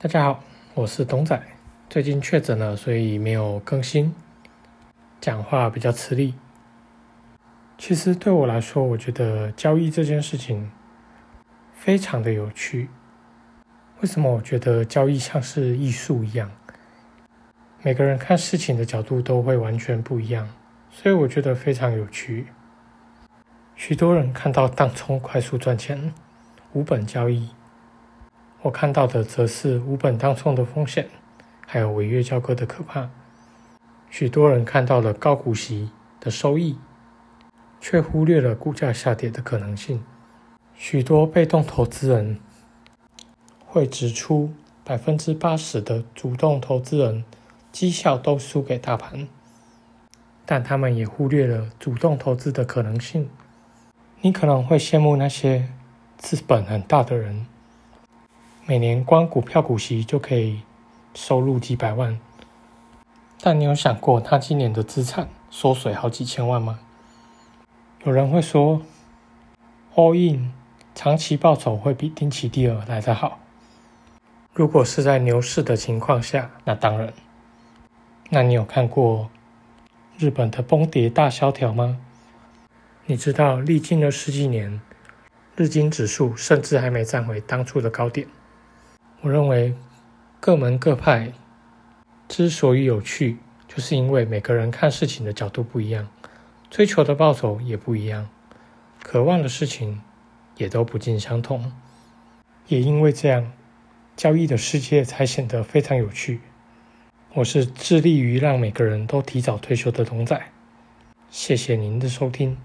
大家好，我是董仔。最近确诊了，所以没有更新，讲话比较吃力。其实对我来说，我觉得交易这件事情非常的有趣。为什么我觉得交易像是艺术一样？每个人看事情的角度都会完全不一样，所以我觉得非常有趣。许多人看到当冲快速赚钱，无本交易。我看到的则是无本当冲的风险，还有违约交割的可怕。许多人看到了高股息的收益，却忽略了股价下跌的可能性。许多被动投资人会指出，百分之八十的主动投资人绩效都输给大盘，但他们也忽略了主动投资的可能性。你可能会羡慕那些资本很大的人。每年光股票股息就可以收入几百万，但你有想过他今年的资产缩水好几千万吗？有人会说，all in 长期报酬会比定期定额来得好。如果是在牛市的情况下，那当然。那你有看过日本的崩跌大萧条吗？你知道历经了十几年，日经指数甚至还没站回当初的高点。我认为各门各派之所以有趣，就是因为每个人看事情的角度不一样，追求的报酬也不一样，渴望的事情也都不尽相同。也因为这样，交易的世界才显得非常有趣。我是致力于让每个人都提早退休的童仔。谢谢您的收听。